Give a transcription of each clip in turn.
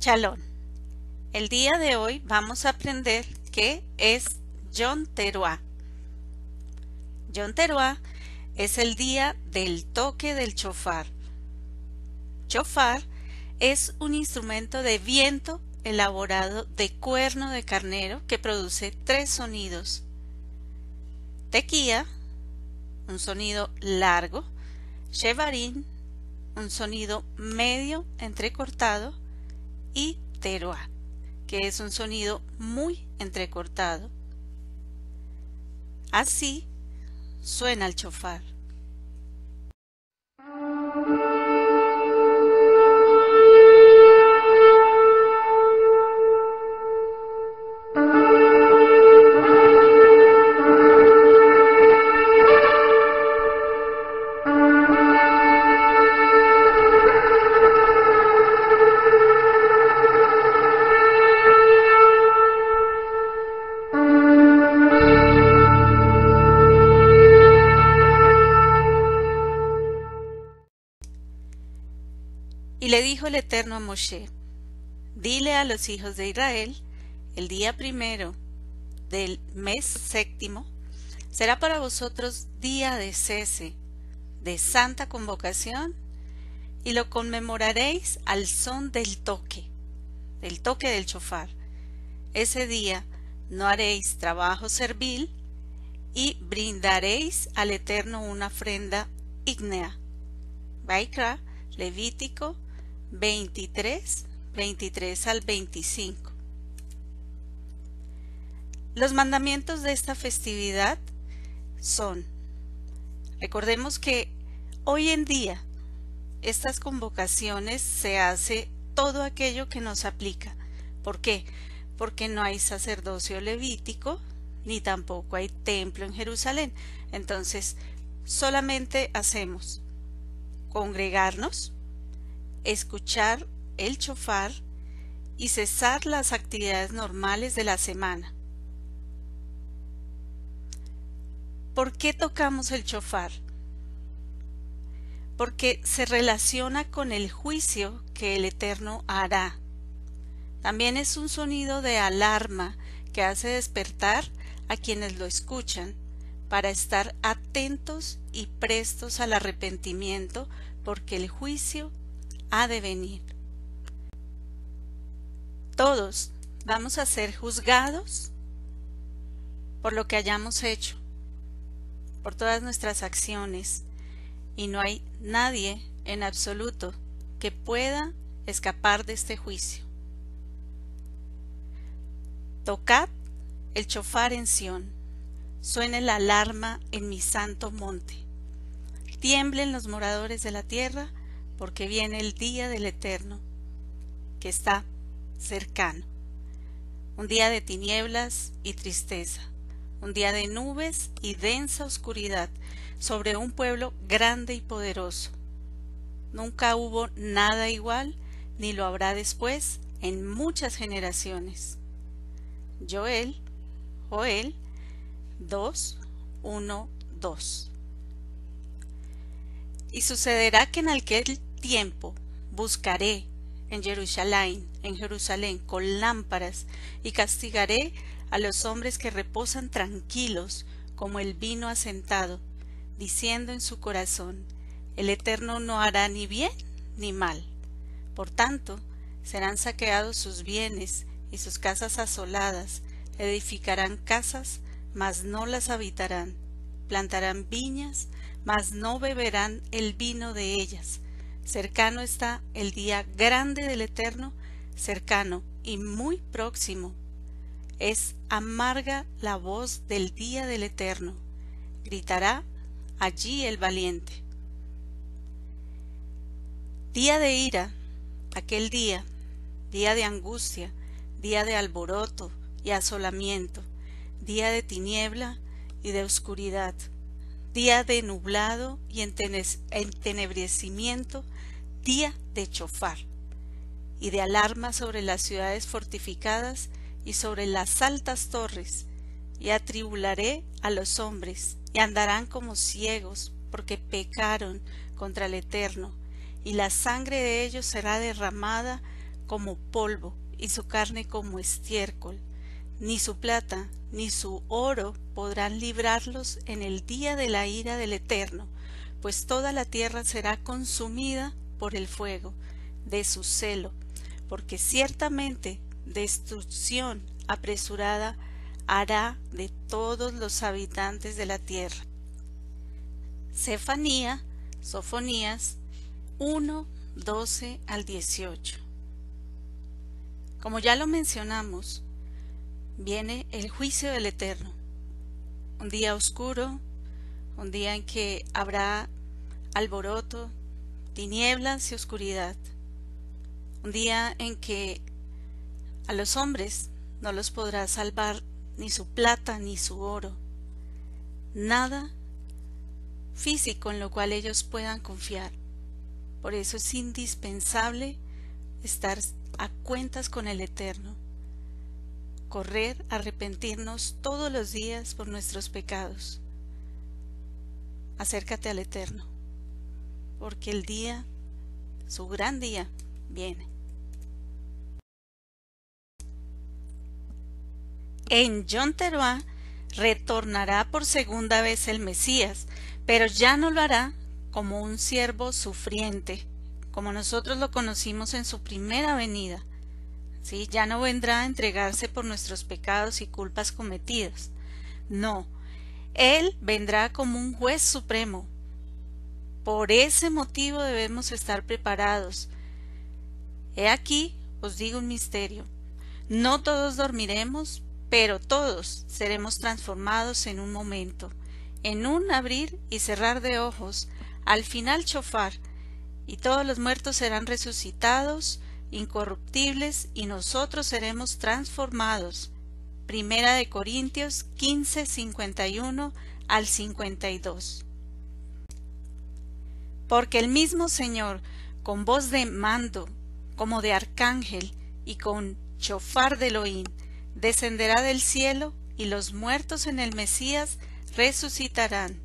Chalón. El día de hoy vamos a aprender qué es Teruah. Yom Teruah es el día del toque del chofar. Chofar es un instrumento de viento elaborado de cuerno de carnero que produce tres sonidos. Tequía, un sonido largo, Shevarin, un sonido medio entrecortado, y teruah, que es un sonido muy entrecortado. Así suena el chofar. Dijo el Eterno a Moshe, dile a los hijos de Israel, el día primero del mes séptimo, será para vosotros día de cese, de santa convocación, y lo conmemoraréis al son del toque, del toque del chofar. Ese día no haréis trabajo servil y brindaréis al Eterno una ofrenda ígnea. Baikra, Levítico 23, 23 al 25. Los mandamientos de esta festividad son, recordemos que hoy en día estas convocaciones se hace todo aquello que nos aplica. ¿Por qué? Porque no hay sacerdocio levítico ni tampoco hay templo en Jerusalén. Entonces, solamente hacemos congregarnos, escuchar el chofar y cesar las actividades normales de la semana. ¿Por qué tocamos el chofar? Porque se relaciona con el juicio que el Eterno hará. También es un sonido de alarma que hace despertar a quienes lo escuchan para estar atentos y prestos al arrepentimiento porque el juicio ha de venir. Todos vamos a ser juzgados por lo que hayamos hecho, por todas nuestras acciones, y no hay nadie en absoluto que pueda escapar de este juicio. Tocad el chofar en Sión, suene la alarma en mi santo monte, tiemblen los moradores de la tierra, porque viene el día del Eterno, que está cercano. Un día de tinieblas y tristeza, un día de nubes y densa oscuridad sobre un pueblo grande y poderoso. Nunca hubo nada igual, ni lo habrá después en muchas generaciones. Joel, Joel 2, 1, 2. Y sucederá que en aquel tiempo buscaré en Jerusalén, en Jerusalén, con lámparas, y castigaré a los hombres que reposan tranquilos como el vino asentado, diciendo en su corazón, el Eterno no hará ni bien ni mal. Por tanto, serán saqueados sus bienes y sus casas asoladas, edificarán casas, mas no las habitarán, plantarán viñas, mas no beberán el vino de ellas, Cercano está el día grande del Eterno, cercano y muy próximo. Es amarga la voz del día del Eterno. Gritará allí el valiente. Día de ira, aquel día, día de angustia, día de alboroto y asolamiento, día de tiniebla y de oscuridad, día de nublado y entenebrecimiento, día de chofar y de alarma sobre las ciudades fortificadas y sobre las altas torres, y atribularé a los hombres, y andarán como ciegos, porque pecaron contra el Eterno, y la sangre de ellos será derramada como polvo y su carne como estiércol. Ni su plata ni su oro podrán librarlos en el día de la ira del Eterno, pues toda la tierra será consumida por el fuego de su celo, porque ciertamente destrucción apresurada hará de todos los habitantes de la tierra. Cefanía, Sofonías 1, 12 al 18. Como ya lo mencionamos, viene el juicio del Eterno, un día oscuro, un día en que habrá alboroto, tinieblas y oscuridad, un día en que a los hombres no los podrá salvar ni su plata ni su oro, nada físico en lo cual ellos puedan confiar. Por eso es indispensable estar a cuentas con el Eterno, correr, arrepentirnos todos los días por nuestros pecados. Acércate al Eterno, porque el día, su gran día, viene. En John retornará por segunda vez el Mesías, pero ya no lo hará como un siervo sufriente, como nosotros lo conocimos en su primera venida. ¿Sí? Ya no vendrá a entregarse por nuestros pecados y culpas cometidas. No, Él vendrá como un juez supremo. Por ese motivo debemos estar preparados. He aquí os digo un misterio. No todos dormiremos, pero todos seremos transformados en un momento, en un abrir y cerrar de ojos, al final chofar, y todos los muertos serán resucitados, incorruptibles, y nosotros seremos transformados. Primera de Corintios 15, 51 al 52. Porque el mismo Señor, con voz de mando, como de arcángel, y con chofar de Elohim, descenderá del cielo, y los muertos en el Mesías resucitarán.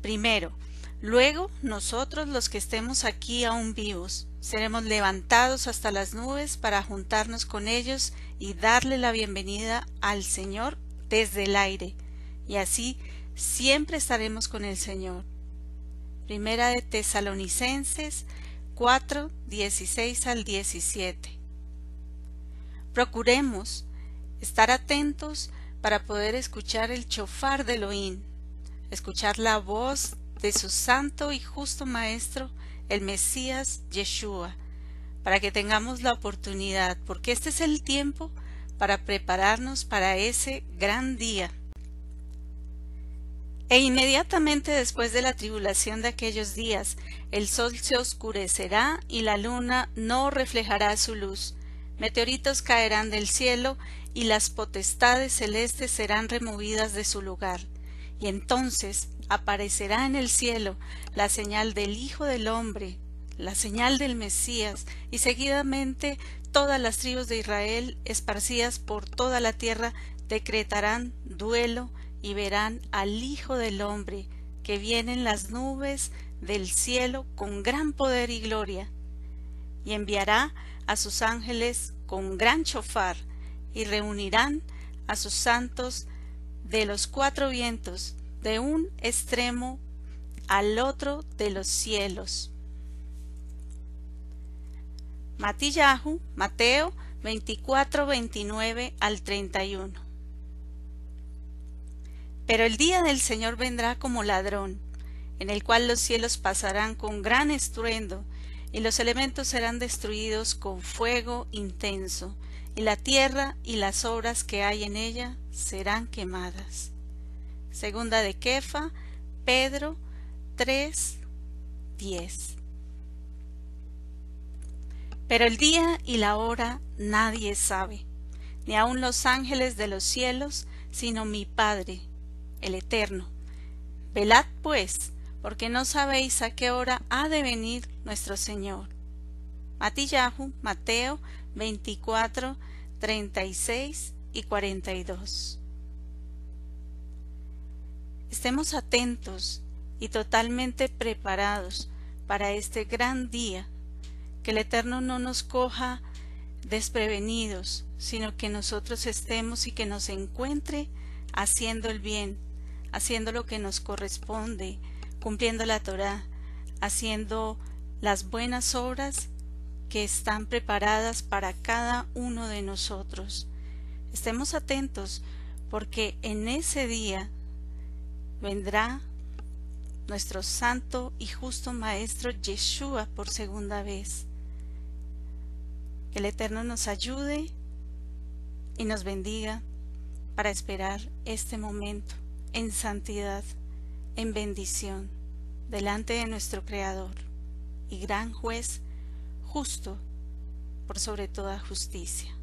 Primero, luego nosotros los que estemos aquí aún vivos, seremos levantados hasta las nubes para juntarnos con ellos y darle la bienvenida al Señor desde el aire, y así siempre estaremos con el Señor. Primera de Tesalonicenses 4, 16 al 17. Procuremos estar atentos para poder escuchar el chofar de Elohim, escuchar la voz de su santo y justo Maestro, el Mesías Yeshua, para que tengamos la oportunidad, porque este es el tiempo para prepararnos para ese gran día. E inmediatamente después de la tribulación de aquellos días, el sol se oscurecerá y la luna no reflejará su luz, meteoritos caerán del cielo y las potestades celestes serán removidas de su lugar. Y entonces aparecerá en el cielo la señal del Hijo del Hombre, la señal del Mesías, y seguidamente todas las tribus de Israel, esparcidas por toda la tierra, decretarán duelo y verán al Hijo del Hombre, que viene en las nubes del cielo con gran poder y gloria, y enviará a sus ángeles con gran chofar, y reunirán a sus santos de los cuatro vientos, de un extremo al otro de los cielos. Matillahu, Mateo 24, 29 al 31. Pero el día del Señor vendrá como ladrón, en el cual los cielos pasarán con gran estruendo, y los elementos serán destruidos con fuego intenso, y la tierra y las obras que hay en ella serán quemadas. Segunda de Kefa, Pedro 3, 10. Pero el día y la hora nadie sabe, ni aun los ángeles de los cielos, sino mi Padre, el Eterno. Velad pues, porque no sabéis a qué hora ha de venir nuestro Señor. Matillahu, Mateo 24, 36 y 42. Estemos atentos y totalmente preparados para este gran día que el Eterno no nos coja desprevenidos, sino que nosotros estemos y que nos encuentre haciendo el bien, haciendo lo que nos corresponde, cumpliendo la Torah, haciendo las buenas obras que están preparadas para cada uno de nosotros. Estemos atentos porque en ese día vendrá nuestro santo y justo Maestro Yeshua por segunda vez. Que el Eterno nos ayude y nos bendiga para esperar este momento en santidad, en bendición, delante de nuestro Creador y gran juez justo por sobre toda justicia.